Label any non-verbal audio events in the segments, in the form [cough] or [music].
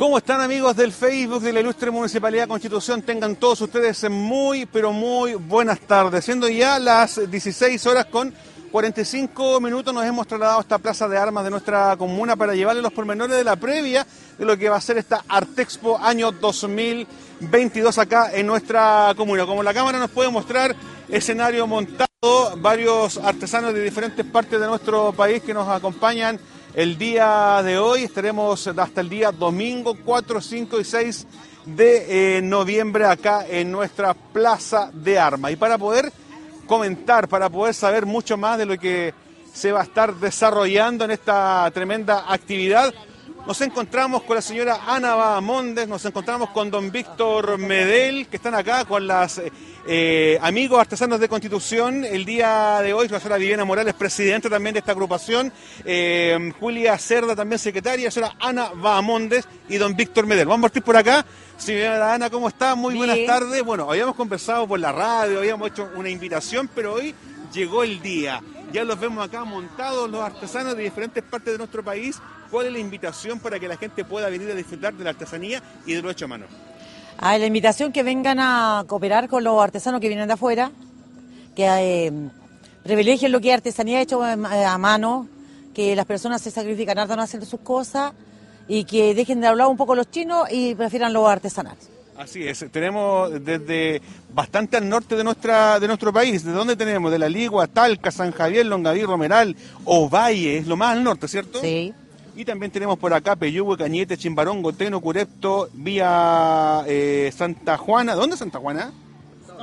¿Cómo están amigos del Facebook de la Ilustre Municipalidad Constitución? Tengan todos ustedes muy, pero muy buenas tardes. Siendo ya las 16 horas con 45 minutos nos hemos trasladado a esta plaza de armas de nuestra comuna para llevarle los pormenores de la previa de lo que va a ser esta Artexpo año 2022 acá en nuestra comuna. Como la cámara nos puede mostrar, escenario montado, varios artesanos de diferentes partes de nuestro país que nos acompañan el día de hoy. Estaremos hasta el día domingo 4, 5 y 6 de eh, noviembre acá en nuestra Plaza de Armas. Y para poder comentar, para poder saber mucho más de lo que se va a estar desarrollando en esta tremenda actividad, nos encontramos con la señora Ana Bahamondes, nos encontramos con don Víctor Medel, que están acá con las eh, amigos artesanos de Constitución. El día de hoy, la señora Viviana Morales, presidenta también de esta agrupación, eh, Julia Cerda, también secretaria, la señora Ana Bahamondes y don Víctor Medel. Vamos a partir por acá. Señora Ana, ¿cómo está? Muy buenas tardes. Bueno, habíamos conversado por la radio, habíamos hecho una invitación, pero hoy llegó el día. Ya los vemos acá montados los artesanos de diferentes partes de nuestro país. ¿Cuál es la invitación para que la gente pueda venir a disfrutar de la artesanía y de lo hecho a mano? Ah, la invitación que vengan a cooperar con los artesanos que vienen de afuera, que eh, privilegien lo que es artesanía hecho eh, a mano, que las personas se sacrifican harto en hacer sus cosas y que dejen de hablar un poco los chinos y prefieran los artesanales. Así es, tenemos desde bastante al norte de nuestra de nuestro país. ¿De dónde tenemos? De la Ligua, Talca, San Javier, Longaví, Romeral, Ovalle, es lo más al norte, ¿cierto? Sí. Y también tenemos por acá Peyúgue, Cañete, Chimbarón, Goteno, Curepto, vía eh, Santa Juana. ¿Dónde es Santa Juana?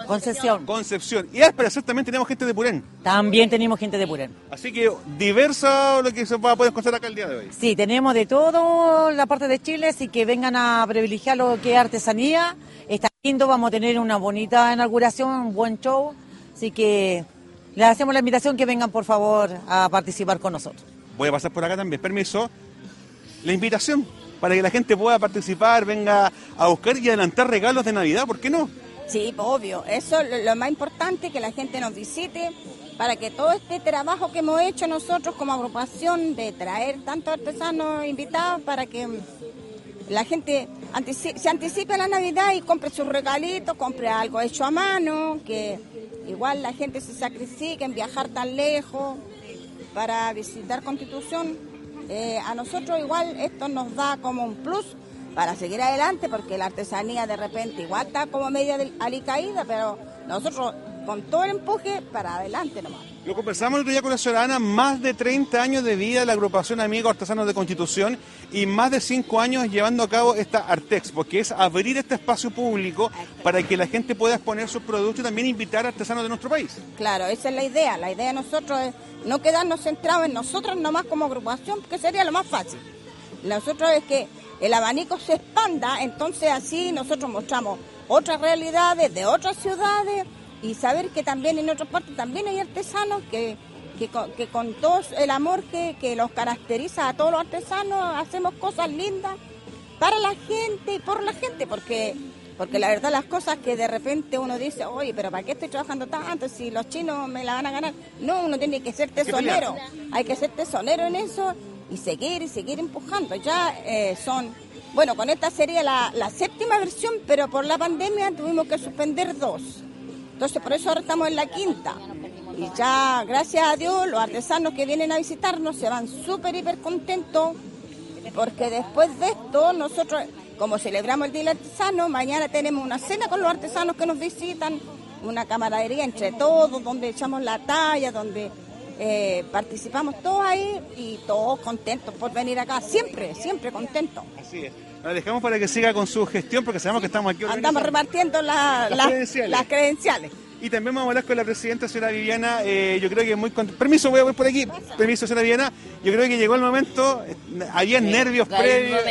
Concepción. Concepción. Y al parecer también tenemos gente de Purén. También tenemos gente de Purén. Así que diversa lo que se va a poder encontrar acá el día de hoy. Sí, tenemos de todo la parte de Chile, así que vengan a privilegiar lo que es artesanía. Está lindo, vamos a tener una bonita inauguración, un buen show. Así que les hacemos la invitación que vengan por favor a participar con nosotros. Voy a pasar por acá también, permiso. La invitación para que la gente pueda participar, venga a buscar y adelantar regalos de Navidad, ¿por qué no? Sí, obvio. Eso es lo más importante, que la gente nos visite para que todo este trabajo que hemos hecho nosotros como agrupación de traer tantos artesanos invitados para que la gente se anticipe a la Navidad y compre sus regalitos, compre algo hecho a mano, que igual la gente se sacrifique en viajar tan lejos para visitar Constitución. Eh, a nosotros igual esto nos da como un plus para seguir adelante, porque la artesanía de repente igual está como media alicaída, pero nosotros con todo el empuje para adelante nomás. Lo conversamos el otro día con la ciudadana, más de 30 años de vida de la agrupación Amigos Artesanos de Constitución y más de 5 años llevando a cabo esta Artexpo, que es abrir este espacio público para que la gente pueda exponer sus productos y también invitar a artesanos de nuestro país. Claro, esa es la idea. La idea de nosotros es no quedarnos centrados en nosotros nomás como agrupación, porque sería lo más fácil. Nosotros es que el abanico se expanda, entonces así nosotros mostramos otras realidades de otras ciudades y saber que también en otras partes también hay artesanos que, que, con, todo el amor que, que los caracteriza a todos los artesanos hacemos cosas lindas para la gente y por la gente, porque porque la verdad las cosas que de repente uno dice, oye, pero ¿para qué estoy trabajando tanto si los chinos me la van a ganar? No, uno tiene que ser tesonero, hay que ser tesonero en eso y seguir y seguir empujando. Ya eh, son, bueno, con esta sería la, séptima versión, pero por la pandemia tuvimos que suspender dos. Entonces por eso ahora estamos en la quinta. Y ya, gracias a Dios, los artesanos que vienen a visitarnos se van súper, hiper contentos, porque después de esto nosotros, como celebramos el Día del Artesano, mañana tenemos una cena con los artesanos que nos visitan, una camaradería entre todos, donde echamos la talla, donde eh, participamos todos ahí y todos contentos por venir acá, siempre, siempre contentos. Así es. La dejamos para que siga con su gestión porque sabemos que estamos aquí. Andamos repartiendo las, credenciales. Y también vamos a hablar con la presidenta, señora Viviana. Eh, yo creo que muy Permiso, voy a ver por aquí. Permiso, señora Viviana. Yo creo que llegó el momento. Eh, había nervios previos.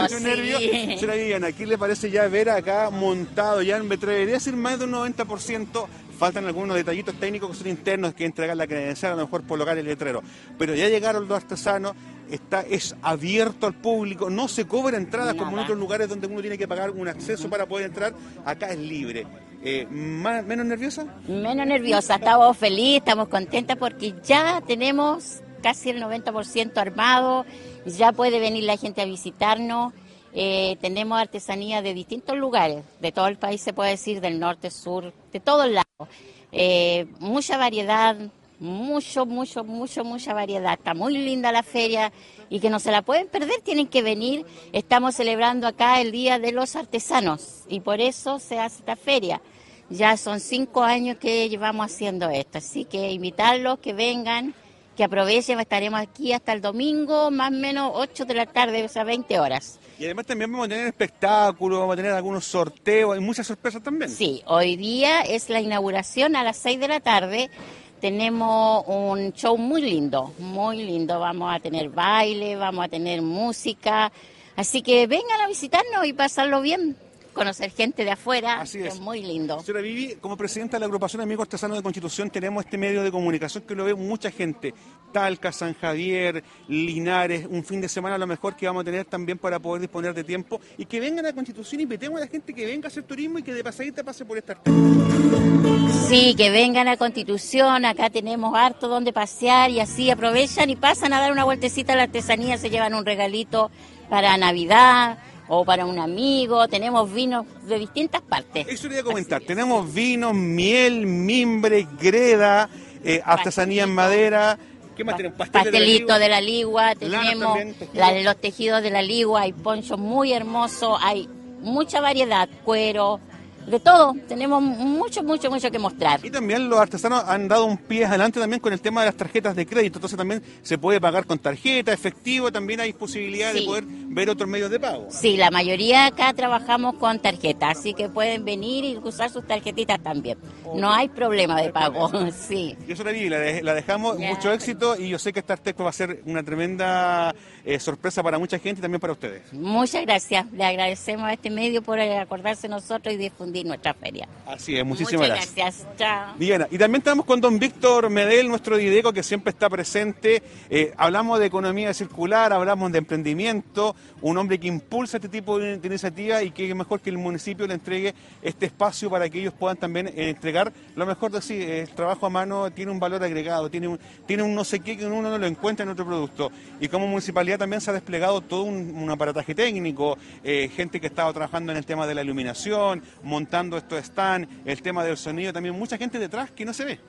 Muchos nervios. Señora Viviana, aquí le parece ya ver acá montado, ya me atrevería a decir más de un 90% Faltan algunos detallitos técnicos que son internos, que entregar la credencial, a lo mejor por lograr el letrero. Pero ya llegaron los artesanos, está, es abierto al público, no se cobra entrada como en otros lugares donde uno tiene que pagar un acceso para poder entrar, acá es libre. Eh, ¿Menos nerviosa? Menos nerviosa, estamos felices, estamos contentas porque ya tenemos casi el 90% armado, ya puede venir la gente a visitarnos Eh, tenemos artesanía de distintos lugares, de todo el país se puede decir, del norte, sur, de todos lados. Eh, mucha variedad, mucho, mucho, mucho, mucha variedad. Está muy linda la feria y que no se la pueden perder, tienen que venir. Estamos celebrando acá el Día de los Artesanos y por eso se hace esta feria. Ya son cinco años que llevamos haciendo esto, así que invitarlos que vengan, que aprovechen, estaremos aquí hasta el domingo, más o menos 8 de la tarde, o sea, 20 horas. Y además también vamos a tener espectáculos, vamos a tener algunos sorteos, hay muchas sorpresas también. Sí, hoy día es la inauguración a las 6 de la tarde. Tenemos un show muy lindo, muy lindo. Vamos a tener baile, vamos a tener música. Así que vengan a visitarnos y pasarlo bien conocer gente de afuera, Así que es. es muy lindo. Señora Vivi, como presidenta de la agrupación Amigos Artesanos de Constitución, tenemos este medio de comunicación que lo ve mucha gente. Talca, San Javier, Linares, un fin de semana a lo mejor que vamos a tener también para poder disponer de tiempo y que vengan a Constitución y invitemos a la gente que venga a hacer turismo y que de pasadita pase por esta. Sí, que vengan a Constitución, acá tenemos harto donde pasear y así aprovechan y pasan a dar una vueltecita a la artesanía, se llevan un regalito para Navidad o para un amigo, tenemos vinos de distintas partes. Eso le voy a comentar. Tenemos vino, miel, mimbre, greda, eh, artesanía en madera. ¿Qué más tenemos? Pastel de la Pastelito ligua. de la ligua, tenemos también, la- los tejidos de la ligua, hay ponchos muy hermosos, hay mucha variedad, cuero, de todo. Tenemos mucho, mucho, mucho que mostrar. Y también los artesanos han dado un pie adelante también con el tema de las tarjetas de crédito. Entonces también se puede pagar con tarjeta, efectivo, también hay posibilidad de poder ver otros medios de pago. Sí, la mayoría acá trabajamos con tarjeta, así que pueden venir y usar sus tarjetitas también. No hay problema de pago, [laughs] sí. Y eso la vi, la, de- la dejamos, mucho éxito y yo sé que esta Artexpo va a ser una tremenda eh, sorpresa para mucha gente y también para ustedes. Muchas gracias. Le agradecemos a este medio por acordarse nosotros y difundir nuestra feria. Así es, muchísimas Muchas gracias. gracias. Chao. Diana, y también estamos con don Víctor Medel, nuestro Dideco, que siempre está presente. Eh, hablamos de economía circular, hablamos de emprendimiento, un hombre que impulsa este tipo de, de iniciativa y que es mejor que el municipio le entregue este espacio para que ellos puedan también eh, entregar lo mejor de sí. Eh, El trabajo a mano tiene un valor agregado, tiene un, tiene un no sé qué que uno no lo encuentra en otro producto. Y como municipalidad también se ha desplegado todo un, un aparataje técnico, eh, gente que estaba trabajando en el tema de la iluminación, montando estos stands, el tema del sonido, también mucha gente detrás que no se ve.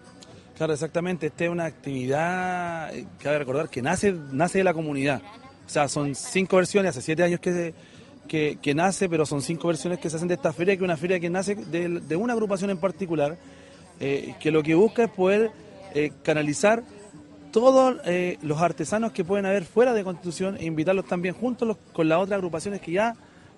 Claro, exactamente. Esta es una actividad, eh, cabe recordar, que nace, nace de la comunidad. O sea, son cinco versiones, hace siete años que, que, que nace, pero son cinco versiones que se hacen de esta feria, que es una feria que nace de, una agrupación en particular, eh, que lo que busca es poder eh, canalizar todos los artesanos que pueden haber fuera de Constitución e invitarlos también juntos con las otras agrupaciones que ya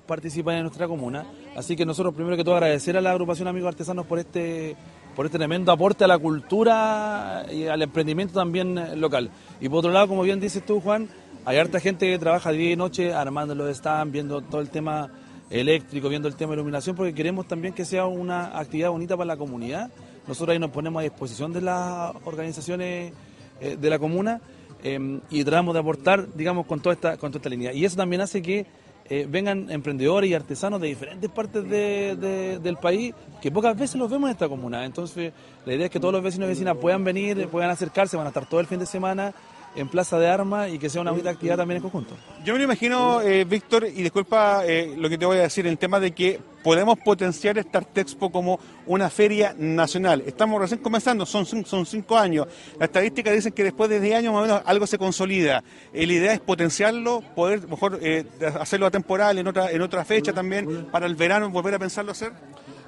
participan en nuestra comuna. Así que nosotros primero que todo agradecer a la agrupación Amigos Artesanos por este por este tremendo aporte a la cultura y al emprendimiento también eh, local. Y por otro lado, como bien dices tú, Juan, hay harta gente que trabaja día y noche armando los stands, viendo todo el tema eléctrico, viendo el tema de iluminación, porque queremos también que sea una actividad bonita para la comunidad. Nosotros ahí nos ponemos a disposición de las organizaciones eh, de la comuna eh, y tratamos de aportar, digamos, con toda esta, con toda esta línea. Y eso también hace que eh, vengan emprendedores y artesanos de diferentes partes de- de- del país que pocas veces los vemos en esta comuna. Entonces, la idea es que todos los vecinos y vecinas puedan venir, puedan acercarse, van a estar todo el fin de semana en Plaza de Armas y que sea una bonita actividad también en conjunto. Yo me lo imagino, eh, Víctor, y disculpa eh, lo que te voy a decir, el tema de que podemos potenciar esta Artexpo como una feria nacional. Estamos recién comenzando, son, cin- son cinco años. Las estadísticas dicen que después de 10 años más o menos algo se consolida. Eh, la idea es potenciarlo, poder mejor eh, hacerlo a temporal en otra, en otra fecha también, para el verano volver a pensarlo hacer.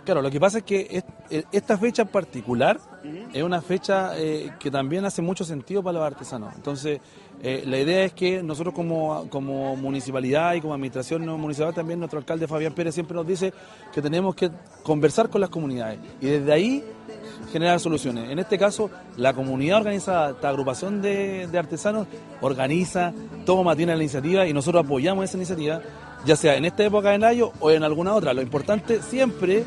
Claro, lo que pasa es que es- eh, esta fecha en particular es una fecha eh, que también hace mucho sentido para los artesanos. Entonces, eh, la idea es que nosotros como, como municipalidad y como administración no municipal también, nuestro alcalde Fabián Pérez siempre nos dice que tenemos que conversar con las comunidades y desde ahí generar soluciones. En este caso, la comunidad organizada, esta agrupación de, de artesanos, organiza, toma, tiene la iniciativa y nosotros apoyamos esa iniciativa, ya sea en esta época de mayo o en alguna otra. Lo importante siempre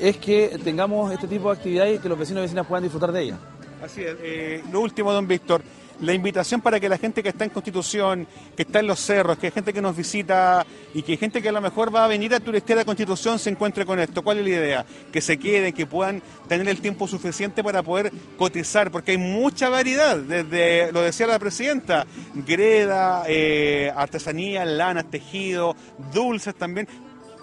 es que tengamos este tipo de actividades y que los vecinos y vecinas puedan disfrutar de ellas. Así es. Eh, lo último, don Víctor. la invitación para que la gente que está en Constitución, que está en los cerros, que hay gente que nos visita y que hay gente que a lo mejor va a venir a turistear a Constitución se encuentre con esto. ¿Cuál es la idea? Que se queden, que puedan tener el tiempo suficiente para poder cotizar, porque hay mucha variedad, desde, lo decía la presidenta, greda, eh, artesanía, lanas, tejido, dulces también.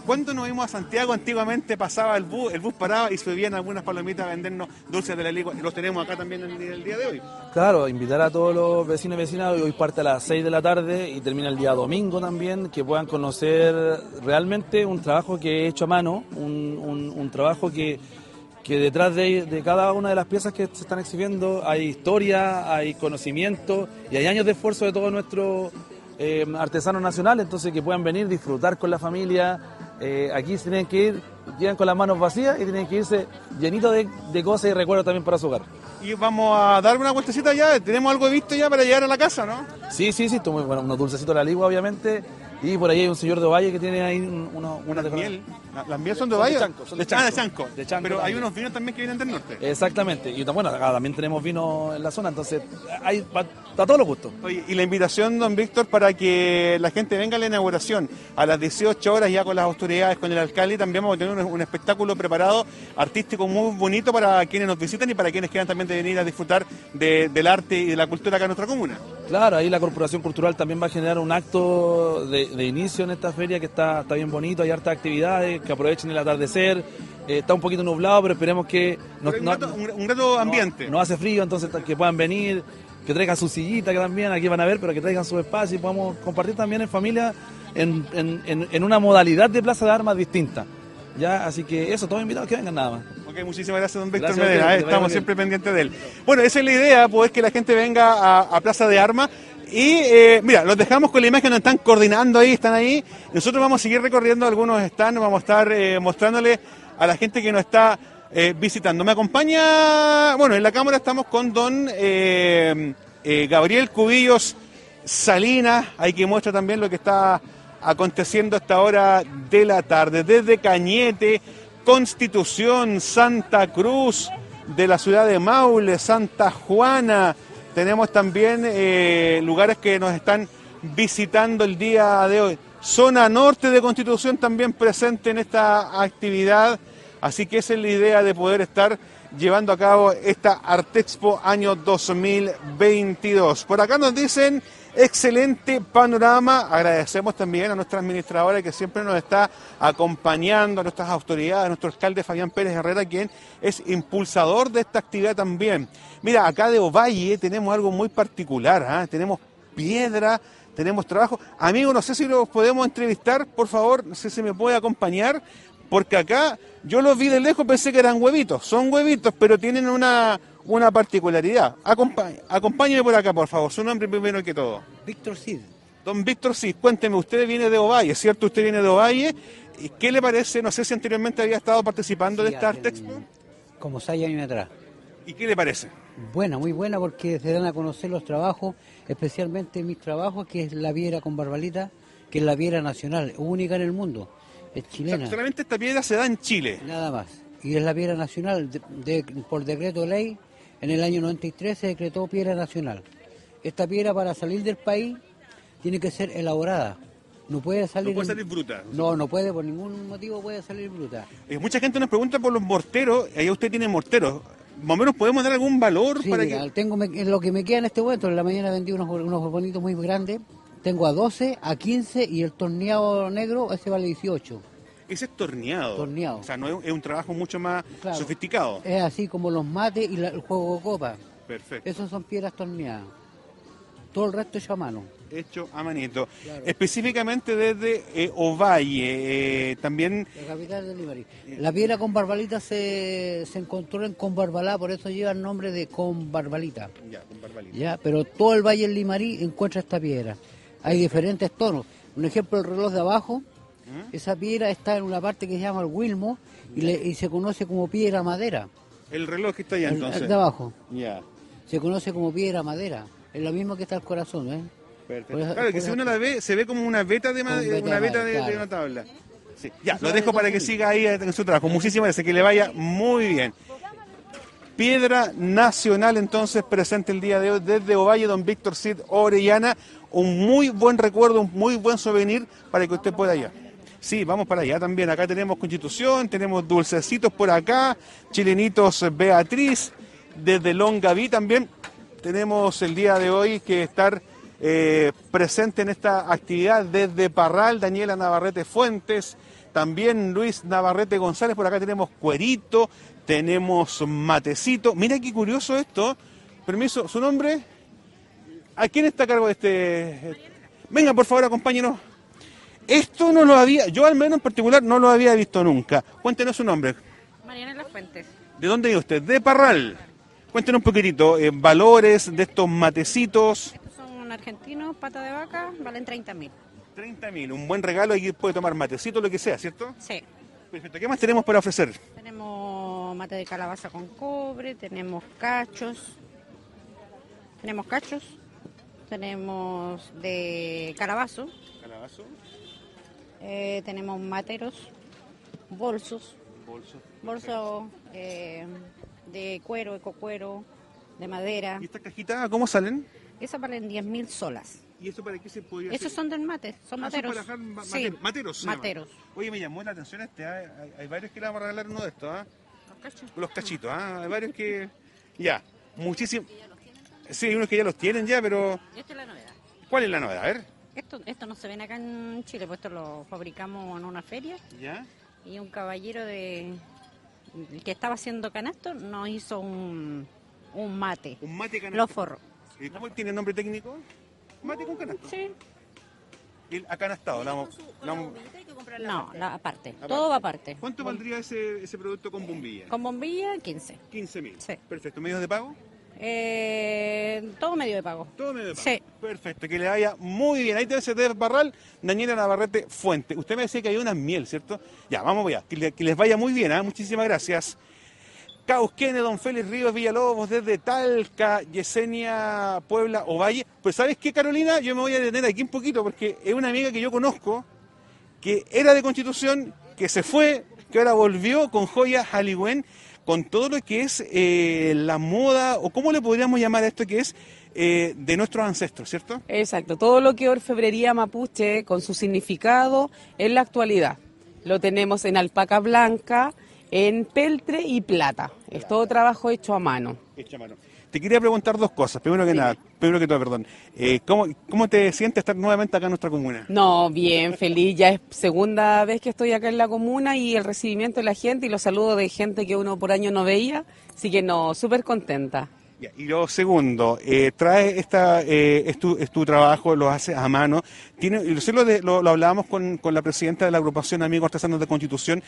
¿Cuándo nos vimos a Santiago? Antiguamente pasaba el bus, el bus paraba y subían algunas palomitas a vendernos dulces de la ligua. Los tenemos acá también el día de hoy. Claro, invitar a todos los vecinos y vecinas, hoy parte a las 6 de la tarde y termina el día domingo también, que puedan conocer realmente un trabajo que he hecho a mano, un, trabajo que, que detrás de, de cada una de las piezas que se están exhibiendo hay historia, hay conocimiento y hay años de esfuerzo de todos nuestros eh, artesanos nacionales, entonces que puedan venir, disfrutar con la familia. Eh, aquí se tienen que ir, llegan con las manos vacías y tienen que irse llenitos de, de cosas y recuerdos también para su hogar. Y vamos a dar una vueltecita ya. Tenemos algo visto ya para llegar a la casa, ¿no? Sí, sí, sí, muy bueno, unos dulcecitos de la ligua, obviamente. Y por ahí hay un señor de Ovalle que tiene ahí un- uno, una Unas miel. La- Las miel son de de Valle. Chanco, son de Ah, de Chanco. De Chanco Pero hay unos vinos también que vienen del norte. Exactamente. Y bueno, acá también tenemos vino en la zona, entonces hay para todos los gustos. Oye, y la invitación, don Víctor, para que la gente venga a la inauguración a las 18 horas ya con las autoridades, con el alcalde, también vamos a tener un, un espectáculo preparado, artístico muy bonito para quienes nos visitan y para quienes quieran también de venir a disfrutar de- del arte y de la cultura acá en nuestra comuna. Claro, ahí la Corporación Cultural también va a generar un acto de, de inicio en esta feria que está, está bien bonito, hay hartas actividades, que aprovechen el atardecer. Eh, está un poquito nublado, pero esperemos que no, Pero un, no- grato, un grato ambiente. No, hace frío, entonces que puedan venir, que traigan su sillita que también aquí van a ver, pero que traigan su espacio y podamos compartir también en familia en- en una modalidad de plaza de armas distinta. Ya, así que eso, todos invitados que vengan nada más. Ok, muchísimas gracias, don Víctor Medina. eh, Estamos siempre pendientes de él. Bueno, esa es la idea, pues que la gente venga a, a Plaza de Armas. Y eh, mira, los dejamos con la imagen, nos están coordinando ahí, están ahí. Nosotros vamos a seguir recorriendo algunos stands, vamos a estar eh, mostrándole a la gente que nos está eh, visitando. Me acompaña, bueno, en la cámara estamos con don eh, Gabriel Cubillos Salinas, ahí que muestra también lo que está aconteciendo a esta hora de la tarde. Desde Cañete, Constitución, Santa Cruz, de la ciudad de Maule, Santa Juana. Tenemos también eh, lugares que nos están visitando el día de hoy. Zona norte de Constitución también presente en esta actividad. Así que esa es la idea de poder estar llevando a cabo esta Artexpo año 2022. Por acá nos dicen excelente panorama. Agradecemos también a nuestra administradora que siempre nos está acompañando, a nuestras autoridades, a nuestro alcalde Fabián Pérez Herrera, quien es impulsador de esta actividad también. Mira, acá de Ovalle tenemos algo muy particular, ¿ah? tenemos piedra, tenemos trabajo. Amigo, no sé si los podemos entrevistar, por favor, no sé si me puede acompañar, porque acá yo los vi de lejos, pensé que eran huevitos, son huevitos, pero tienen una, una particularidad. Acompáñeme por acá, por favor, su nombre primero que todo. Víctor Cid. Don Víctor, sí, cuénteme, usted viene de Ovalle, ¿cierto? Usted viene de Ovalle. ¿Y ¿Qué le parece? No sé si anteriormente había estado participando de esta hace Artexpo. Como seis años atrás. ¿Y qué le parece? Buena, muy buena porque se dan a conocer los trabajos, especialmente mis trabajos, que es la viera con barbalita, que es la viera nacional, única en el mundo, es O sea, chilena, solamente esta piedra se da en Chile. nada más. Y es la viera nacional, de- de- por decreto de ley, en el año 93 se decretó piedra nacional. Esta piedra para salir del país tiene que ser elaborada, no puede No salir... puede en- salir bruta. No, no puede, por ningún motivo puede salir bruta. Eh, mucha gente nos pregunta por los morteros, ahí usted tiene morteros. Más o menos podemos dar algún valor Sí, para mira, que. tengo me- lo que me queda en este momento. En la mañana vendí unos, unos bonitos muy grandes. Tengo a 12, a 15 y el torneado negro, ese vale 18. Ese es torneado. Torneado. O sea, no es, es un trabajo mucho más Claro. sofisticado. Es así como los mates y la- el juego de copa. Perfecto. Esos son piedras torneadas. Todo el resto hecho a mano. Hecho a manito. Claro. Específicamente desde eh, Ovalle. eh, también. La capital de Limarí. La piedra con barbalita se, se encontró en Conbarbalá, por eso lleva el nombre de Conbarbalita. Ya, con barbalita. ¿ya? Pero todo el valle del Limarí encuentra esta piedra. Hay diferentes tonos. Un ejemplo, el reloj de abajo, esa piedra está en una parte que se llama el Wilmo y, le- y se conoce como piedra madera. El reloj que está allá El- entonces. el de abajo Ya. se conoce como piedra madera. Es lo mismo que está el corazón, ¿eh? Perfecto. Eso- claro, que si uno la ve, se ve como una beta de, ma- Como beta una de madera, una tabla. Sí. Ya, lo dejo para que siga ahí en su trabajo. Muchísimas gracias, que le vaya muy bien. piedra nacional entonces presente el día de hoy desde Ovalle, don Víctor Cid Orellana. Un muy buen recuerdo, un muy buen souvenir para que usted pueda ir. Sí, vamos para allá también. Acá tenemos Constitución, tenemos dulcecitos por acá, chilenitos Beatriz, desde Longaví también. Tenemos el día de hoy que estar eh, presente en esta actividad desde Parral, Daniela Navarrete Fuentes, también Luis Navarrete González, por acá tenemos cuerito, tenemos matecito. Mira qué curioso esto. Permiso, ¿su nombre? ¿A quién está a cargo de este? Venga, por favor, acompáñenos. Esto no lo había, yo al menos en particular no lo había visto nunca. Cuéntenos su nombre. Mariana Las Fuentes. ¿De dónde vive usted? De Parral. Cuéntenos un poquitito, eh, valores de estos matecitos. Estos son argentinos, pata de vaca, valen 30 mil. 30 mil, un buen regalo, aquí puede tomar matecito, lo que sea, ¿cierto? Sí. Perfecto. ¿Qué más tenemos para ofrecer? Tenemos mate de calabaza con cobre, tenemos cachos. Tenemos cachos. Tenemos de calabazo. Calabazo, eh, tenemos materos, bolsos. bolso. Bolsos eh, de cuero, ecocuero, de madera. ¿Y estas cajitas cómo salen? Esas valen 10 mil solas. ¿Y eso para qué se podría Esos son del mate, son Ah, son materos. para ma- Sí, mate- materos. llaman. materos. Oye, me llamó la atención este, ¿ah? hay, hay varios que le vamos a regalar uno de estos, ¿ah? Los cachos. Los cachitos, ¿ah? Hay varios que... Ya, muchísimo... Sí, hay unos que ya los tienen ya, pero... Esta es la novedad. ¿Cuál es la novedad? A ver. Esto, esto no se ven acá en Chile, pues esto lo fabricamos en una feria ¿Ya? y un caballero de que estaba haciendo canasto nos hizo un, un mate. Un mate Lo canasto. forró. ¿Y ¿Cómo tiene nombre técnico? Mate con canasto. Sí. Y acanastado. la No, la aparte. Todo va aparte. ¿Cuánto valdría ese, ese producto con bombilla? Con bombilla, 15. 15 mil. Sí. Perfecto. ¿Medios de pago? Eh, todo medio de pago. Todo medio de pago. Sí. Perfecto. Que le vaya muy bien. Ahí te de Barral, Daniela Navarrete Fuente. Usted me decía que hay una miel, ¿cierto? Ya, vamos allá. Que, le- que les vaya muy bien. ¿ah? Muchísimas gracias. Cauquene, Don Félix Ríos Villalobos, desde Talca, Yesenia, Puebla, Ovalle. Pues ¿sabes qué, Carolina? Yo me voy a detener aquí un poquito porque es una amiga que yo conozco, que era de Constitución, que se fue, que ahora volvió con joyas Haligüen, con todo lo que es eh, la moda, o cómo le podríamos llamar a esto que es eh, de nuestros ancestros, ¿cierto? Exacto, todo lo que orfebrería mapuche con su significado en la actualidad. Lo tenemos en alpaca blanca, en peltre y plata. Es todo trabajo hecho a mano. Hecha mano. Te quería preguntar dos cosas. Primero que nada, primero que todo, perdón. Eh, ¿cómo, ¿Cómo te sientes estar nuevamente acá en nuestra comuna? No, bien, feliz. Ya es segunda vez que estoy acá en la comuna y el recibimiento de la gente y los saludos de gente que uno por año no veía. Así que no, súper contenta. Y lo segundo, eh, trae esta, eh, es, tu, es tu trabajo, lo haces a mano. Tiene, lo, lo, lo hablábamos con, con la presidenta de la agrupación Amigos Artesanos de Constitución,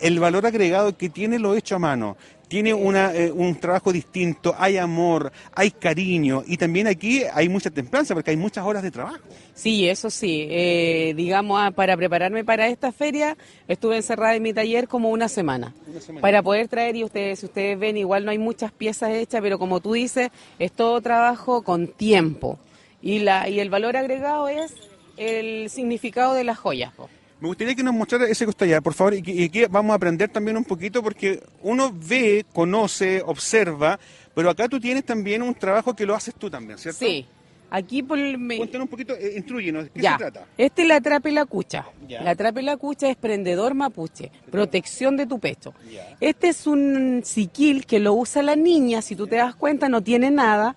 el valor agregado que tiene lo hecho a mano. Tiene una, eh, un trabajo distinto, hay amor, hay cariño y también aquí hay mucha templanza porque hay muchas horas de trabajo. Sí, eso sí. Eh, digamos, ah, para prepararme para esta feria, estuve encerrada en mi taller como una semana. Para poder traer, y ustedes, si ustedes ven, igual no hay muchas piezas hechas, pero como tú dices, es todo trabajo con tiempo. Y, la, y el valor agregado es el significado de las joyas. po. Me gustaría que nos mostrara ese costallar, por favor, y que, y que vamos a aprender también un poquito porque uno ve, conoce, observa, pero acá tú tienes también un trabajo que lo haces tú también, ¿cierto? Sí. Aquí por el- me- Cuéntanos un poquito, eh, instruyenos, ¿qué ya. se trata? Este es la trape la cucha. Ya. La trape la cucha es prendedor mapuche, protección de tu pecho. Ya. Este es un siquil que lo usa la niña, si tú te das cuenta no tiene nada.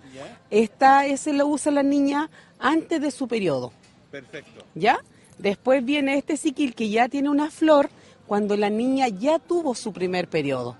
Esta, ese lo usa la niña antes de su periodo, Perfecto. ¿ya? Después viene este siquil que ya tiene una flor cuando la niña ya tuvo su primer periodo.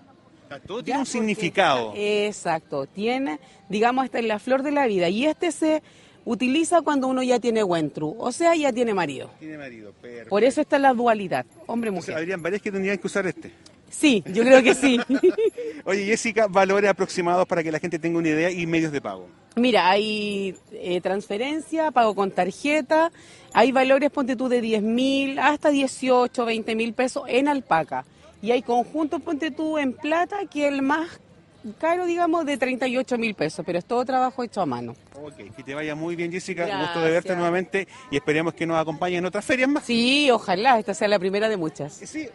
Todo Ya, tiene un significado. está- exacto, tiene, digamos, esta es la flor de la vida. Y este se utiliza cuando uno ya tiene buen tru, o sea, ya tiene marido. Tiene marido, perfecto. Por eso está la dualidad, hombre-mujer. habrían varias que tendrían que usar este. Sí, yo creo que sí. [laughs] Oye, Jessica, valores aproximados para que la gente tenga una idea y medios de pago. Mira, hay eh, transferencia, pago con tarjeta, hay valores, ponte tú, de 10 mil hasta 18, 20 mil pesos en alpaca. Y hay conjuntos, ponte tú, en plata, que el más caro, digamos, de 38 mil pesos, pero es todo trabajo hecho a mano. Ok, que te vaya muy bien, Jessica. Gusto de verte Gracias. nuevamente y esperemos que nos acompañen en otras ferias más. Sí, ojalá, esta sea la primera de muchas. Sí.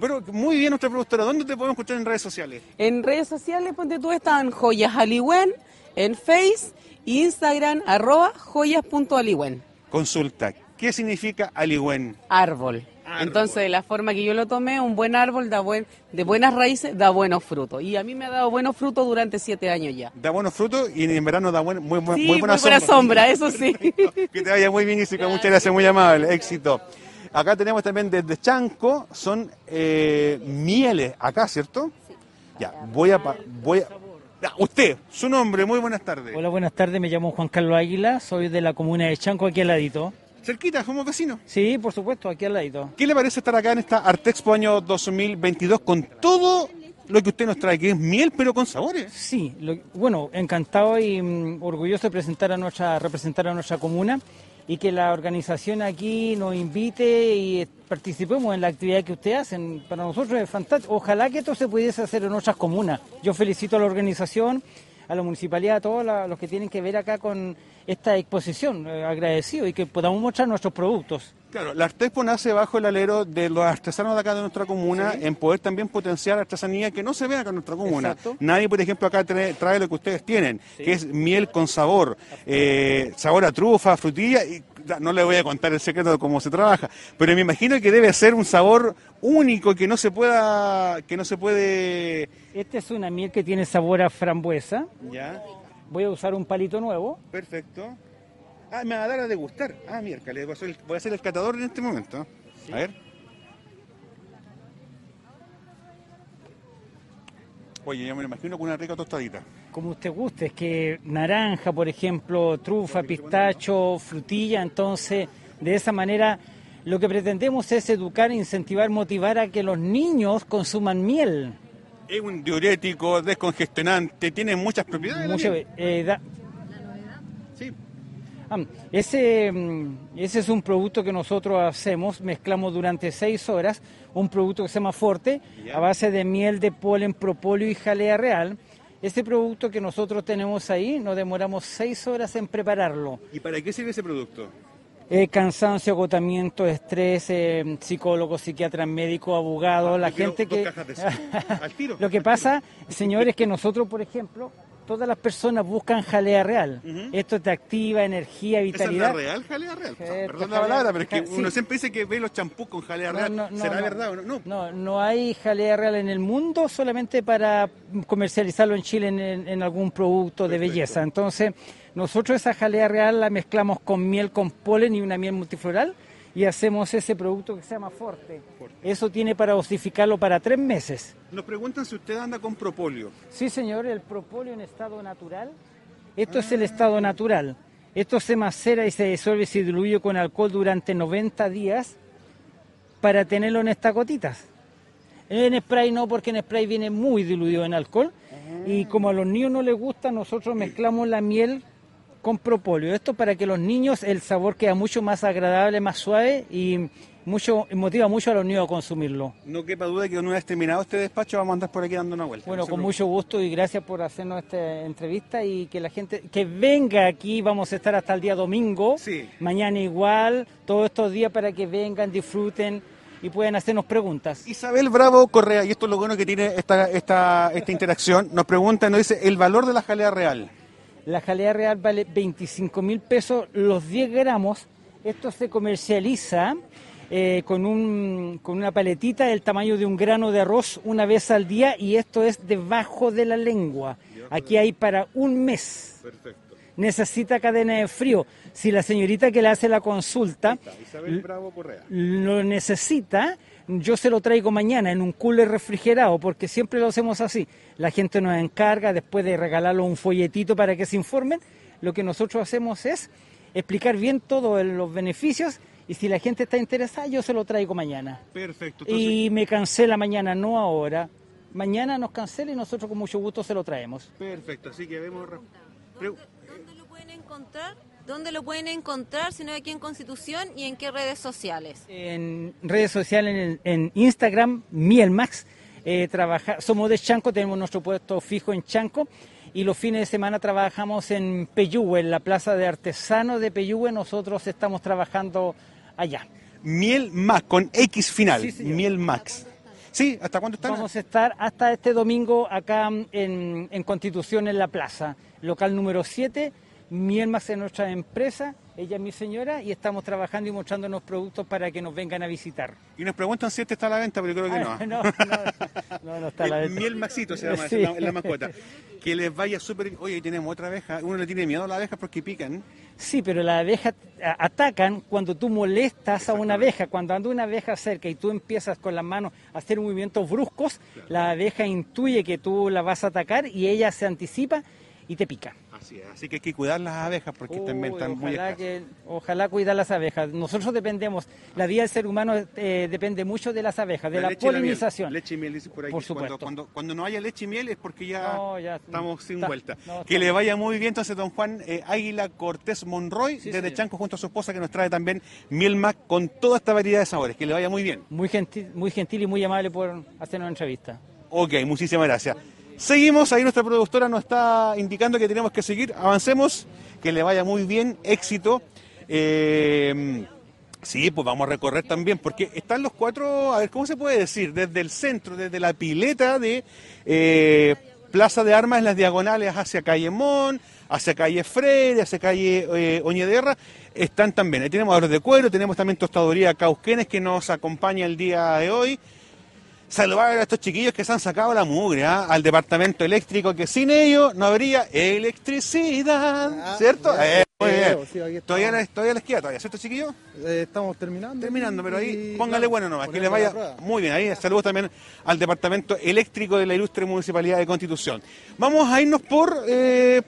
Pero muy bien nuestra productora, ¿dónde te podemos escuchar en redes sociales? En redes sociales, ponte tú, están joyas Aliwen, en Face, Instagram, arroba joyas.aliwen. Consulta, ¿qué significa aligüen? Árbol. Entonces, de la forma que yo lo tomé, un buen árbol da buen, de buenas raíces da buenos frutos. Y a mí me ha dado buenos frutos durante siete años ya. Da buenos frutos y en verano da buen- muy, muy, Sí, muy buena muy buena sombra. sombra, eso sí. [laughs] que te vaya muy bien, Isica. Muchas gracias, muy amable. Éxito. Acá tenemos también desde Chanco, son eh, mieles, acá, ¿cierto? Ya, voy a... pa- voy a Ya, usted, su nombre, muy buenas tardes. Hola, buenas tardes. Me llamo Juan Carlos Águila. Soy de la comuna de Chanco, aquí al ladito. Cerquita, somos vecinos. Sí, por supuesto, aquí al ladito. ¿Qué le parece estar acá en esta Artexpo año 2022 con todo lo que usted nos trae, que es miel, pero con sabores? Sí, lo- bueno, encantado y mm, orgulloso de presentar a nuestra, representar a nuestra comuna y que la organización aquí nos invite y participemos en la actividad que ustedes hacen. Para nosotros es fantástico. Ojalá que esto se pudiese hacer en otras comunas. Yo felicito a la organización, a la municipalidad, a todos la- los que tienen que ver acá con esta exposición. eh, agradecido y que podamos mostrar nuestros productos. Claro, la Artexpo nace bajo el alero de los artesanos de acá de nuestra comuna en poder también potenciar artesanía que no se ve acá en nuestra comuna. Exacto. Nadie, por ejemplo, acá trae, trae lo que ustedes tienen, que es miel con sabor, eh, sabor a trufa, frutilla, y no le voy a contar el secreto de cómo se trabaja, pero me imagino que debe ser un sabor único que no se pueda, que no se puede... Esta es una miel que tiene sabor a frambuesa. Ya, Voy a usar un palito nuevo. perfecto. Ah, me va a dar a degustar. Ah, miércoles, voy a el, voy a ser el catador en este momento. A ver. Oye, ya me lo imagino con una rica tostadita. Como usted guste, es que naranja, por ejemplo, trufa, pistacho, frutilla, entonces de esa manera lo que pretendemos es educar, incentivar, motivar a que los niños consuman miel. Es un diurético, descongestionante, tiene muchas propiedades. miel. eh, Sí. Ah, ese, mm, ese es un producto que nosotros hacemos, mezclamos durante seis horas, un producto que se llama Forte, a base de miel de polen, propóleo y jalea real. Este producto que nosotros tenemos ahí, nos demoramos seis horas en prepararlo. ¿Y para qué sirve ese producto? Eh, cansancio, agotamiento, estrés, eh, psicólogos, psiquiatras, médicos, abogados, la Ah, quiero gente que... [laughs] Al tiro. Lo que pasa, señores, que nosotros, por ejemplo, todas las personas buscan jalea real. Esto te activa energía, ¿Esa es la vitalidad. real jalea real? Eh, Perdón la palabra, pero es que sí. uno siempre dice que ve los champús con jalea No, real. no, no, ¿Será verdad o no? No. No, hay jalea real en el mundo solamente para comercializarlo en Chile en, en- en algún producto de belleza. Entonces, nosotros esa jalea real la mezclamos con miel con polen y una miel multifloral y hacemos ese producto que se llama Forte. Eso tiene para dosificarlo para tres meses. Nos preguntan si usted anda con propóleo. Sí, señor, el propóleo en estado natural. Esto es el estado natural. Esto se macera y se disuelve y se diluye con alcohol durante 90 días para tenerlo en estas gotitas. En spray no, porque en spray viene muy diluido en alcohol. Y como a los niños no les gusta, nosotros mezclamos la miel con propóleo. Esto para que los niños el sabor queda mucho más agradable, más suave y mucho motiva mucho a los niños a consumirlo. No quepa duda que una vez terminado este despacho vamos a andar por aquí dando una vuelta. Bueno, No con mucho gusto y gracias por hacernos esta entrevista y que la gente que venga aquí, vamos a estar hasta el día domingo, Sí. mañana igual, todos estos días para que vengan, disfruten y puedan hacernos preguntas. Isabel Bravo Correa, y esto es lo bueno que tiene esta, esta, esta interacción, nos pregunta, nos dice el valor de la jalea real. La jalea real vale 25 mil pesos los 10 gramos. Esto se comercializa eh, con, un, con una paletita del tamaño de un grano de arroz una vez al día y esto es debajo de la lengua. Aquí hay para un mes. Perfecto. necesita cadena de frío. Si la señorita que le hace la consulta Isabel Bravo Correa. lo necesita, yo se lo traigo mañana en un cooler refrigerado, porque siempre lo hacemos así. La gente nos encarga después de regalarlo un folletito para que se informen. Lo que nosotros hacemos es explicar bien todos los beneficios y si la gente está interesada, yo se lo traigo mañana. Perfecto. Entonces, Y me cancela mañana, no ahora. Mañana nos cancela y nosotros con mucho gusto se lo traemos. Perfecto, así que vemos... ¿Dónde lo pueden encontrar? ¿Dónde lo pueden encontrar? Si no aquí en Constitución y en qué redes sociales. En redes sociales, en, en Instagram, Mielmax. Eh, trabaja, somos de Chanco, tenemos nuestro puesto fijo en Chanco. Y los fines de semana trabajamos en Peyúgue, en la plaza de artesanos de Peyúgue. Nosotros estamos trabajando allá. Miel Max, con X final. Sí. Miel Max. Sí, ¿hasta cuándo están? Vamos a estar hasta este domingo acá en, en Constitución, en la plaza, local número 7. Mielmax es nuestra empresa, ella es mi señora y estamos trabajando y mostrándonos productos para que nos vengan a visitar. Y nos preguntan si este está a la venta, pero yo creo que no. Ah, no, no, no, no está a la El venta. miel Maxito se llama, Sí. es la, mascota. Que les vaya súper... Oye, ahí tenemos otra abeja. Uno le tiene miedo a las abejas porque pican. Sí, pero las abejas atacan cuando tú molestas a una abeja. Cuando anda una abeja cerca y tú empiezas con las manos a hacer movimientos bruscos, la abeja intuye que tú la vas a atacar y ella se anticipa y te pica. Así es. Así que hay que cuidar las abejas porque también Uy, están muy ojalá, escasas. que, ojalá cuidar las abejas. Nosotros dependemos, la vida del ser humano eh, depende mucho de las abejas, de la, polinización. leche y miel, dice por ahí. Por que cuando- supuesto. Cuando, cuando, no haya leche y miel es porque ya, No, ya, estamos sin está- vuelta. no, que le vaya muy bien entonces don Juan eh, Águila Cortés Monroy Sí, desde señor. Chanco junto a su esposa que nos trae también miel mac con toda esta variedad de sabores. Que le vaya muy bien. Muy gentil, muy gentil y muy amable por hacernos entrevista. Ok, muchísimas gracias. Seguimos, ahí nuestra productora nos está indicando que tenemos que seguir, avancemos, que le vaya muy bien, éxito. Eh, sí, pues vamos a recorrer también, porque están los cuatro, a ver, ¿cómo se puede decir? Desde el centro, desde la pileta de eh, Plaza de Armas en las diagonales hacia Calle Mon, hacia Calle Freire, hacia Calle eh, Oñederra, están también. Ahí tenemos ahorros de cuero, tenemos también tostadoría Causquenes que nos acompaña el día de hoy saludar a estos chiquillos que se han sacado la mugre ¿ah? al departamento eléctrico, que sin ellos no habría electricidad, ¿cierto? Eh, muy bien. todavía, les, todavía les queda, todavía, ¿cierto chiquillos? Eh, estamos terminando. Terminando, pero ahí Y, póngale claro, bueno nomás, que les vaya la muy bien. Ahí saludos también al departamento eléctrico de la ilustre municipalidad de Constitución. Vamos a irnos por... eh,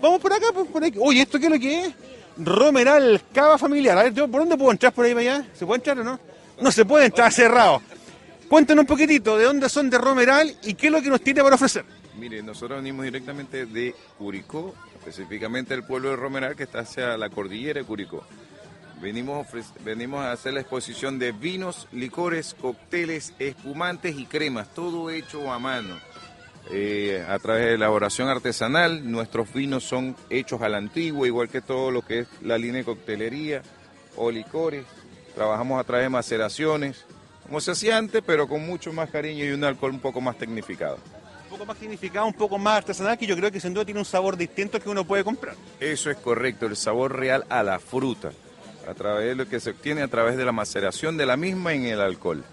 vamos por acá, pues, por aquí. Oye, ¿esto qué es lo que es? Romeral, cava familiar. A ver, ¿por dónde puedo entrar por ahí para allá? ¿Se puede entrar o no? No se puede entrar, cerrado. Cuéntanos un poquitito de dónde son de Romeral y qué es lo que nos tiene para ofrecer. Mire, nosotros venimos directamente de Curicó, específicamente el pueblo de Romeral que está hacia la cordillera de Curicó. Venimos, a ofrec- venimos a hacer la exposición de vinos, licores, cócteles, espumantes y cremas, todo hecho a mano. Eh, a través de elaboración artesanal, nuestros vinos son hechos a la antigua, igual que todo lo que es la línea de coctelería o licores. Trabajamos a través de maceraciones, como se hacía antes, pero con mucho más cariño y un alcohol un poco más tecnificado. Un poco más significado, un poco más artesanal, que yo creo que sin duda tiene un sabor distinto que uno puede comprar. Eso es correcto, el sabor real a la fruta, a través de lo que se obtiene a través de la maceración de la misma en el alcohol.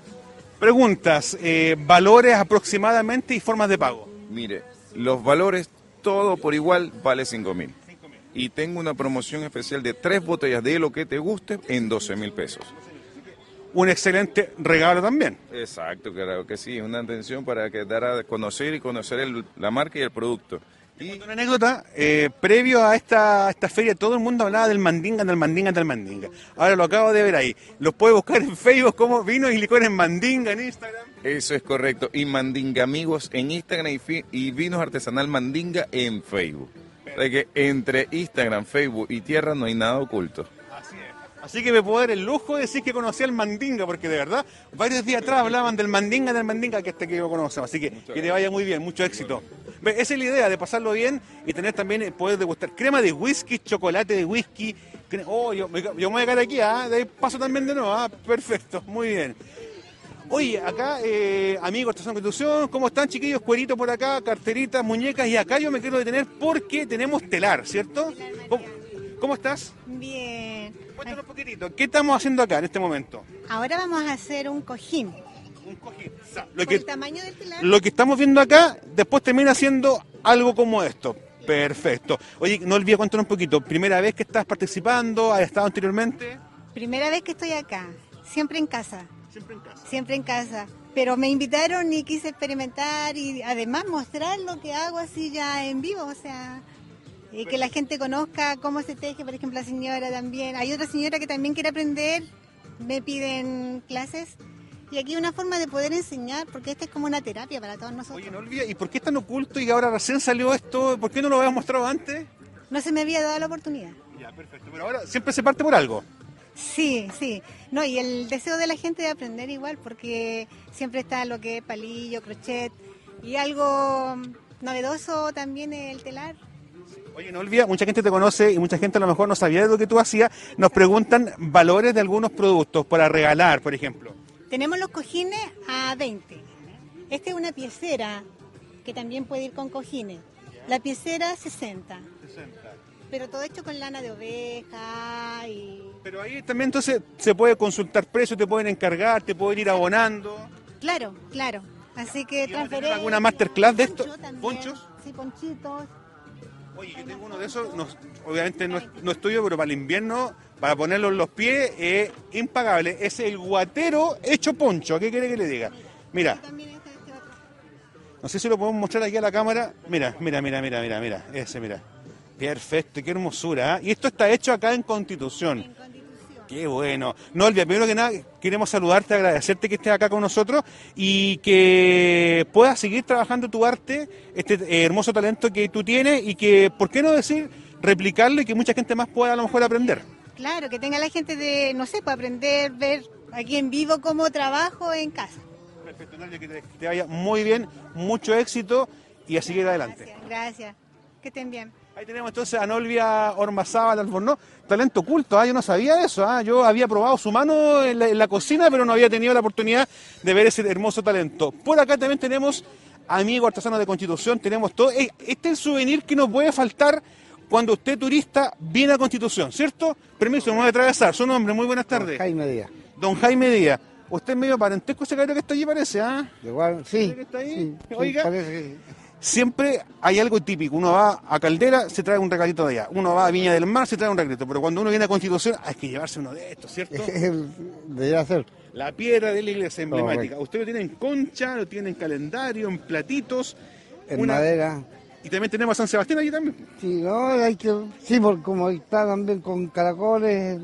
Preguntas, eh, valores aproximadamente y formas de pago. Mire, los valores, todo por igual, vale 5 mil. Y tengo una promoción especial de tres botellas de lo que te guste en 12 mil pesos. Un excelente regalo también. Exacto, claro que sí, una atención para que dar a conocer y conocer el- la marca y el producto. Y Una anécdota, eh, previo a esta, esta feria todo el mundo hablaba del mandinga, del mandinga, del mandinga. Ahora lo acabo de ver ahí. Los puede buscar en Facebook como vinos y licores mandinga en Instagram. eso es correcto. Y Mandinga Amigos en Instagram y, y Vinos Artesanal Mandinga en Facebook. O sea que entre Instagram, Facebook y Tierra no hay nada oculto. Así que me puedo dar el lujo de decir que conocía el mandinga, porque de verdad, varios días atrás hablaban del mandinga, del mandinga, que este que yo conocemos. Así que que te vaya muy bien, mucho éxito. Esa es la idea, de pasarlo bien y tener también, eh, poder degustar crema de whisky, chocolate de whisky. Oh, yo, me- yo me voy a quedar aquí, ¿ah? De ahí paso también de nuevo, ¿ah? Perfecto, muy bien. Oye, acá, eh, amigos de Estación Constitución, ¿cómo están chiquillos? Cuerito por acá, carteritas, muñecas, y acá yo me quiero detener porque tenemos telar, ¿cierto? ¿Cómo, cómo estás? Bien. Cuéntanos un poquitito, ¿qué estamos haciendo acá en este momento? Ahora vamos a hacer un cojín. Lo Por que, el tamaño del telar. lo que estamos viendo acá, después termina siendo algo como esto. Perfecto. Oye, no olvides contar un poquito, primera vez que estás participando, has estado anteriormente. Primera vez que estoy acá. Siempre en casa. Siempre en casa. Siempre en casa. Pero me invitaron y quise experimentar y además mostrar lo que hago así ya en vivo. O sea, eh, que la gente conozca cómo se teje, por ejemplo, la señora también. Hay otra señora que también quiere aprender. Me piden clases. Y aquí una forma de poder enseñar, porque esta es como una terapia para todos nosotros. Oye, no olvides, ¿y por qué es tan oculto y ahora recién salió esto? ¿Por qué no lo habías mostrado antes? No se me había dado la oportunidad. Ya, perfecto. Pero ahora siempre se parte por algo. Sí, sí. No, y el deseo de la gente de aprender igual, porque siempre está lo que es palillo, crochet, y algo novedoso también el telar. Oye, no olvides, mucha gente te conoce y mucha gente a lo mejor no sabía de lo que tú hacías. Nos preguntan valores de algunos productos para regalar, por ejemplo. Tenemos los cojines a 20. Esta es una piecera que también puede ir con cojines. La piecera 60. Pero todo hecho con lana de oveja y... Pero ahí también entonces se puede consultar precios, te pueden encargar, te pueden ir abonando. Claro, claro. Así que ¿Tener transferencia... alguna masterclass de esto? poncho. ¿Ponchos? Sí, ponchitos. Oye, yo tengo uno de esos, obviamente no no es tuyo, pero para el invierno, para ponerlo en los pies, es impagable. Es el guatero hecho poncho. ¿Qué quiere que le diga? Mira, no sé si lo podemos mostrar aquí a la cámara. Mira, mira, mira, mira, mira, mira. Ese, mira. Perfecto, qué hermosura. ¿ah? Y esto está hecho acá en Constitución. Qué bueno. No, Olvia, primero que nada, queremos saludarte, agradecerte que estés acá con nosotros y que puedas seguir trabajando tu arte, este eh, hermoso talento que tú tienes y que, ¿por qué no decir, replicarlo y que mucha gente más pueda a lo mejor aprender? Claro, que tenga la gente de, no sé, para aprender, ver aquí en vivo cómo trabajo en casa. Perfecto, Nadia, que te, que te vaya muy bien, mucho éxito y a seguir adelante. Gracias. Que estén bien. Ahí tenemos entonces a Nolvia Ormazábal Albornoz, talento oculto, ¿ah? yo no sabía eso, ¿ah? yo había probado su mano en la, en la cocina, pero no había tenido la oportunidad de ver ese hermoso talento. Por acá también tenemos amigo artesano de Constitución, tenemos todo, eh, este es el souvenir que no puede faltar cuando usted turista viene a Constitución, ¿cierto? Permiso, me voy a atravesar, su nombre, muy buenas tardes. Jaime Díaz. Don Jaime Díaz, usted es medio parentesco ese caballero que está allí parece, ¿ah? Igual, sí. que está ahí? sí, Oiga. parece que. Siempre hay algo típico. Uno va a Caldera, se trae un regalito de allá. Uno va a Viña del Mar, se trae un regalito. Pero cuando uno viene a Constitución, hay que llevarse uno de estos, ¿cierto? [laughs] Debería ser. La piedra de la iglesia emblemática. Correcto. Usted lo tiene en concha, lo tiene en calendario, en platitos. En una- madera. Y también tenemos a San Sebastián allí también. Sí, no, hay que, sí, porque como está también con caracoles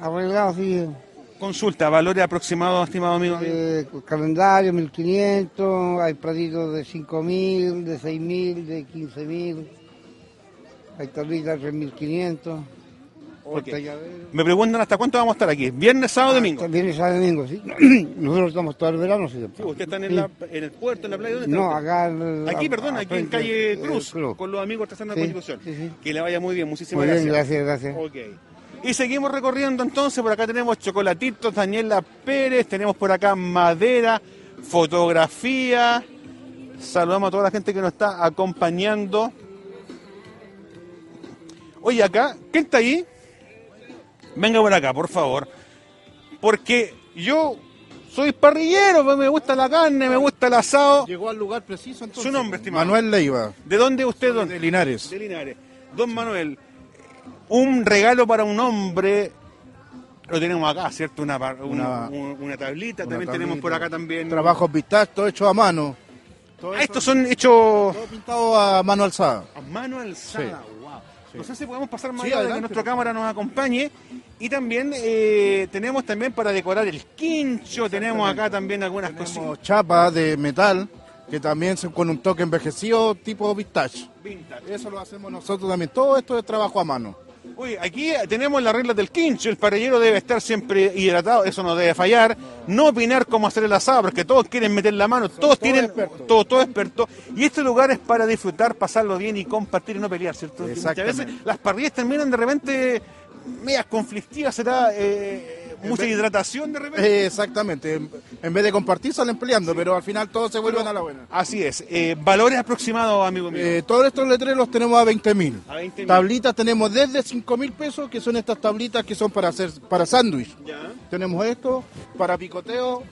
arreglados, sí. Consulta, valores aproximados, estimado amigo. Eh, calendario 1500, hay platitos de 5000, de 6000, de 15000, hay tablitas de 3500. Ok. talladero. Me preguntan hasta cuánto vamos a estar aquí. Viernes, sábado, domingo. Viernes, sábado, domingo, sí. [clears throat] Nosotros estamos todo el verano, sí. Sí, Ustedes están en, la- en el puerto, en la playa. ¿dónde No, acá. en- Aquí, perdón, aquí en calle Cruz, Cruz. con los amigos artesanos de Sí, Constitución. Que le vaya muy bien, muchísimas Muy bien, gracias. gracias, gracias. Ok. Y seguimos recorriendo entonces, por acá tenemos chocolatitos, Daniela Pérez, tenemos por acá madera, fotografía. Saludamos a toda la gente que nos está acompañando. Oye, acá, ¿quién está ahí? Venga por acá, por favor. Porque yo soy parrillero, pues me gusta la carne, me gusta el asado. Llegó al lugar preciso entonces. Su nombre, estimado. Manuel Leiva. ¿De dónde usted? Don? De Linares. De Linares. Don Manuel, un regalo para un hombre. Lo tenemos acá, ¿cierto? Una, una, Una- un- una tablita. También tenemos por acá también. Trabajos vintage, todo hecho a mano. Ah, estos son hechos Todo pintado a mano alzada. a mano alzada. Wow. No sé si podemos pasar más Sí, allá de que nuestra cámara nos acompañe. Y también eh, tenemos también para decorar el quincho, tenemos acá también algunas cositas. Tenemos chapa de metal, que también se- con un toque envejecido tipo vintage. Vintage. Eso lo hacemos nosotros también. Todo esto es trabajo a mano. Uy, aquí tenemos las reglas del quincho. El parrillero debe estar siempre hidratado, eso no debe fallar. No opinar cómo hacer el asado, porque todos quieren meter la mano, todos tienen, todo, todo experto. Y este lugar es para disfrutar, pasarlo bien y compartir y no pelear, ¿cierto? Muchas veces las parrillas terminan de repente medias conflictivas, será eh, mucha vez- hidratación de repente. Eh, exactamente. En, en vez de compartir, salen peleando, pero al final todos se vuelven a la buena. Así es. Eh, valores aproximados, amigo mío. Eh, todos estos letreros los tenemos a 20 mil. A 20.000. Tablitas tenemos desde 5 mil pesos, que son estas tablitas que son para hacer para sándwich. Tenemos esto para picoteo,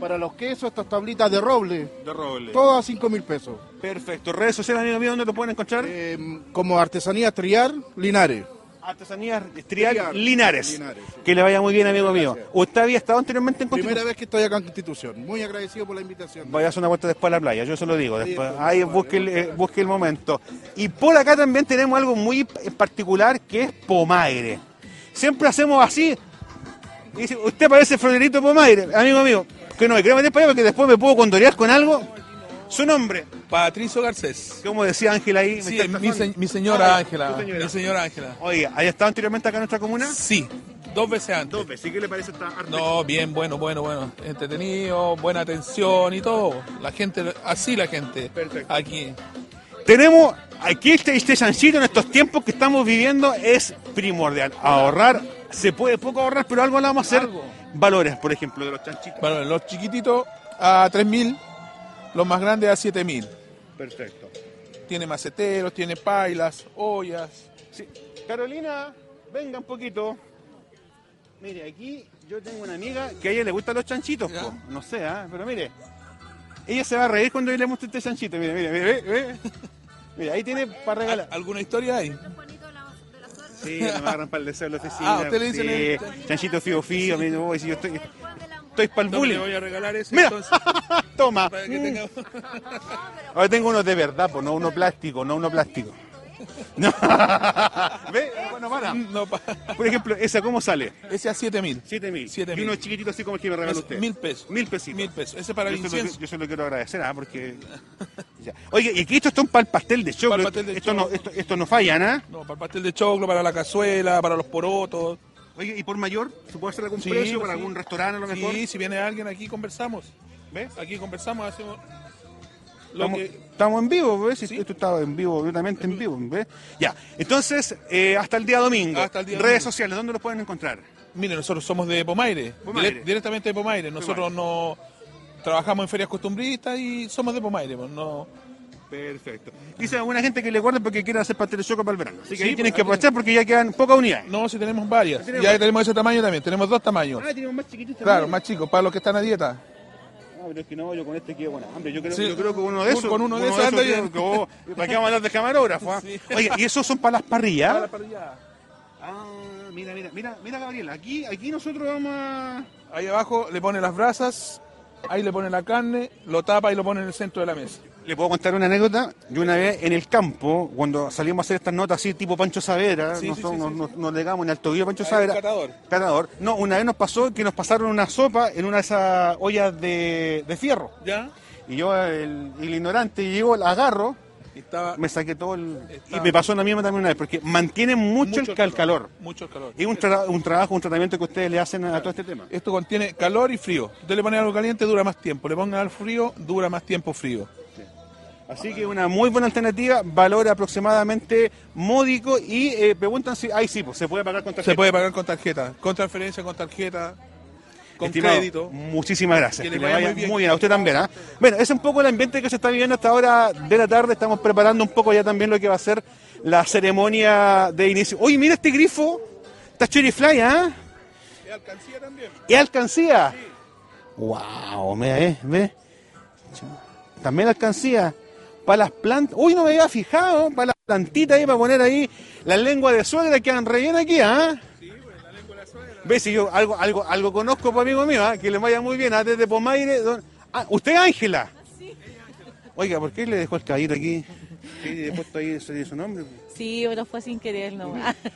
para los quesos, estas tablitas de roble. De roble. Todas a 5 mil pesos. Perfecto. Redes sociales, amigo mío, ¿dónde lo pueden encontrar? Eh, como Artesanía Triar, Linares. Artesanías Trial Trial, Linares. Linares, sí. Que le vaya muy bien, amigo mío. Gracias. ¿Usted había estado anteriormente en Primera Constitución? vez que estoy acá en Constitución. Muy agradecido por la invitación. Vaya a hacer una vuelta después a la playa, yo se lo digo. Después, ahí vale, busque el, eh, busque el momento. Y por acá también tenemos algo muy particular que es Pomaire. Siempre hacemos así. Y dice, usted parece Froderito Pomaire, amigo mío. Que no me quiero meter para allá porque después me puedo condorear con algo. Su nombre. Patricio Garcés. Como decía Ángela ahí. Sí, me está mi, estafando. se- mi señora Ah, Ángela. Mi señora Ángela. Oiga, ¿haya estado anteriormente acá en nuestra comuna? Sí, dos veces antes. Dos veces. ¿Y qué le parece esta arte? No, bien, bueno, bueno, bueno. Entretenido, buena atención y todo. La gente, así la gente. Perfecto. Aquí. Tenemos aquí este, este chancito en estos tiempos que estamos viviendo es primordial. Ahorrar, se puede poco ahorrar, pero algo lo vamos a hacer valores, por ejemplo, de los chanchitos? Bueno, los chiquititos a 3.000, los más grandes a 7.000. Perfecto. Tiene maceteros, tiene pailas, ollas. Sí. Carolina, venga un poquito. Mire, aquí yo tengo una amiga que a ella le gustan los chanchitos, po. no sé, ¿ah? pero mire, ella se va a reír cuando yo le muestre este chanchito, mire, mire, mire, ve, ve. Mire, ahí tiene para regalar. ¿Alguna historia hay? Sí, me agarran para el deseo en la oficina. Ah, usted le dicen sí. el- Chanchito fío fío, mire, voy, si yo estoy, estoy para el bullying. le voy a regalar ese Mira, entonces. Toma. Tenga- [laughs] Ahora tengo uno de verdad, pues no uno plástico, no uno plástico. No. [laughs] ¿Ve? Bueno, para. No, pa- Por ejemplo, ¿esa cómo sale? Ese a 7.000. 7000. Siete Y mil. uno chiquitito así como el que me regaló usted. Mil pesos. Mil pesitos. Mil pesos. Ese para el yo, se lo, yo se lo quiero agradecer, ¿ah? Porque. [laughs] Ya. Oye, y aquí estos son para el pastel de choclo. Para el pastel de esto, no, choclo. esto, esto no fallan, ¿ah? No, para el pastel de choclo, para la cazuela, para los porotos. Oye, ¿y por mayor? ¿Se puede hacer algún Sí, precio para sí. algún restaurante a lo mejor? Sí, si viene alguien aquí conversamos. ¿Ves? Aquí conversamos, hacemos lo Estamos, que... estamos en vivo, ¿ves? Esto estaba en vivo, completamente en vivo, ¿ves? Ya, entonces, eh, hasta el día domingo. Hasta el día Redes domingo. sociales, ¿dónde los pueden encontrar? Mire, nosotros somos de Pomaire, Pomaire. direct- directamente de Pomaire. Nosotros no trabajamos en ferias costumbristas y somos de Pomaire. pues, No, Perfecto. Dice alguna gente que le guarden porque quieren hacer pastel de choco para el verano. Así que Sí, ahí pues, tienen que aprovechar porque ya quedan pocas unidades. no, si tenemos varias. Tenemos Ya varias. tenemos ese tamaño también, tenemos dos tamaños. Ah, tenemos más chiquititos Claro, también. más chicos, para los que están a dieta. Ah, pero es que no, yo con este quiero buena hambre. Yo creo, Sí. yo creo que uno de Con- esos. con uno de esos anda [laughs] bien. ¿Para qué vamos a hablar de camarógrafo? ah? Sí. Oye, ¿y esos son para las parrillas? Para. Ah, mira, mira, mira, mira, Gabriela. Aquí, aquí nosotros vamos a. Ahí abajo le pone las brasas, ahí le pone la carne, lo tapa y lo pone en el centro de la mesa. Le puedo contar una anécdota. Yo una vez en el campo, cuando salimos a hacer estas notas así, tipo Pancho Savera, Sí, nos, sí, sí, nos- nos legamos en Alto Guía Pancho Ahí, Savera. catador. Catador. No, una vez nos pasó que nos pasaron una sopa en una de esas ollas de, de fierro. ¿Ya? Y yo, el, el ignorante, llego, la agarro, estaba me saqué todo el... Estaba- Y me pasó a mí también una vez, porque mantiene mucho, el, cal- calor. Mucho el calor. Es un, tra- un trabajo, un tratamiento que ustedes le hacen a todo este tema. Esto contiene calor y frío. Usted le pone algo caliente, dura más tiempo. Le pongan al frío, dura más tiempo frío. Así que una muy buena alternativa, valor aproximadamente módico y eh, preguntan si, ay sí, pues se puede pagar con tarjeta. Se puede pagar con tarjeta, con transferencia, con tarjeta, con Estimado, crédito. Muchísimas gracias. Que Que le le vaya vaya muy bien. muy bien. A usted también. ¿ah? Bueno, ese es un poco el ambiente que se está viviendo hasta ahora de la tarde. Estamos preparando un poco ya también lo que va a ser la ceremonia de inicio. Oye, mira este grifo. Está Fly, ¿ah? ¿Es alcancía también? ¿Y alcancía? Wow, mira, ¿eh? ¿Ve? También alcancía. Para las plantas. Uy, no me había fijado. Para las plantitas ahí, para poner ahí la lengua de suegra que han relleno aquí, ¿ah? ¿Ves? Si yo algo, algo, algo conozco, por amigo mío, ¿ah? que le vaya muy bien, ¿ah? desde Pomaire. don- Ah, ¿usted Ángela? Oiga, ¿por qué le dejó el caballito aquí? Sí, he puesto ahí su, su nombre. Sí, pero fue sin querer nomás. [laughs]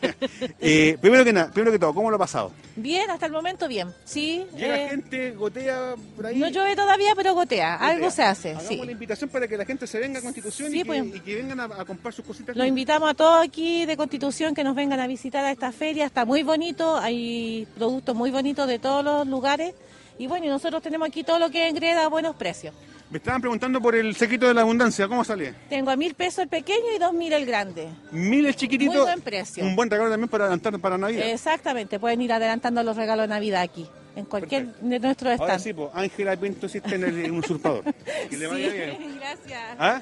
Eh, primero que nada, primero que todo, ¿cómo lo ha pasado? Bien, hasta el momento bien. Sí. Llega eh, gente, gotea por ahí. no llueve todavía, pero gotea. Algo se hace, Hagamos sí. la invitación para que la gente se venga a Constitución Sí, y, que, pues. y que vengan a, a comprar sus cositas. Los invitamos a todos aquí de Constitución que nos vengan a visitar a esta feria. Está muy bonito, hay productos muy bonitos de todos los lugares. Y bueno, y nosotros tenemos aquí todo lo que es greda a buenos precios. Me estaban preguntando por el secreto de la abundancia, ¿cómo sale? Tengo a mil pesos el pequeño y dos mil el grande. Mil el chiquitito. Muy buen precio. Un buen regalo también para adelantar para Navidad. Exactamente, pueden ir adelantando los regalos de Navidad aquí, en cualquier de nuestros Ahora stands. sí, pues Ángela Pinto existe en el usurpador. [laughs] Que le vaya Sí, bien. gracias. ¿Ah?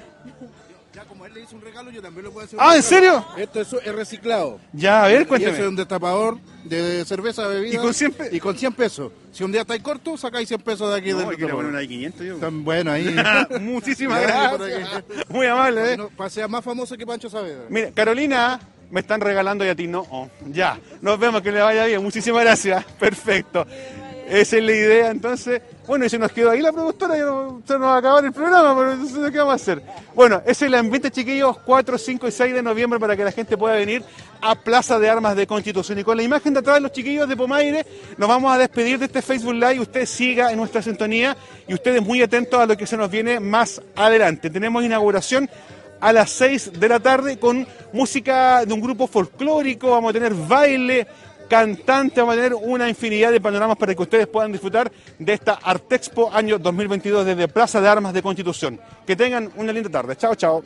Ya como él le hizo un regalo, yo también lo puedo hacer. Ah, un ¿en serio? Esto es, es reciclado. Ya, a ver, Y cuéntame. ese es un destapador de cerveza, bebida. ¿Y con 100 pesos? Y con 100 pesos. Si un día estáis corto, sacáis 100 pesos de aquí No, del hay que le poner una de 500 yo. Tan bueno ahí. [laughs] Muchísimas gracias. aquí. Muy amable, ¿eh? Bueno, para ser más famoso que Pancho Saavedra. Mira, Carolina, me están regalando y a ti no. Oh, ya, nos vemos, que le vaya bien. Muchísimas gracias. Perfecto. Esa es la idea, entonces. Bueno, y se nos quedó ahí la productora, no- se nos va a acabar el programa, pero entonces, ¿qué vamos a hacer? Bueno, ese es el ambiente, chiquillos, 4, 5 y 6 de noviembre para que la gente pueda venir a Plaza de Armas de Constitución. Y con la imagen de atrás los chiquillos de Pomaire, nos vamos a despedir de este Facebook Live. Usted siga en nuestra sintonía y ustedes muy atentos a lo que se nos viene más adelante. Tenemos inauguración a las 6 de la tarde con música de un grupo folclórico, vamos a tener baile, cantante, vamos a tener una infinidad de panoramas para que ustedes puedan disfrutar de esta Artexpo año 2022 desde Plaza de Armas de Constitución. Que tengan una linda tarde. Chao, chao.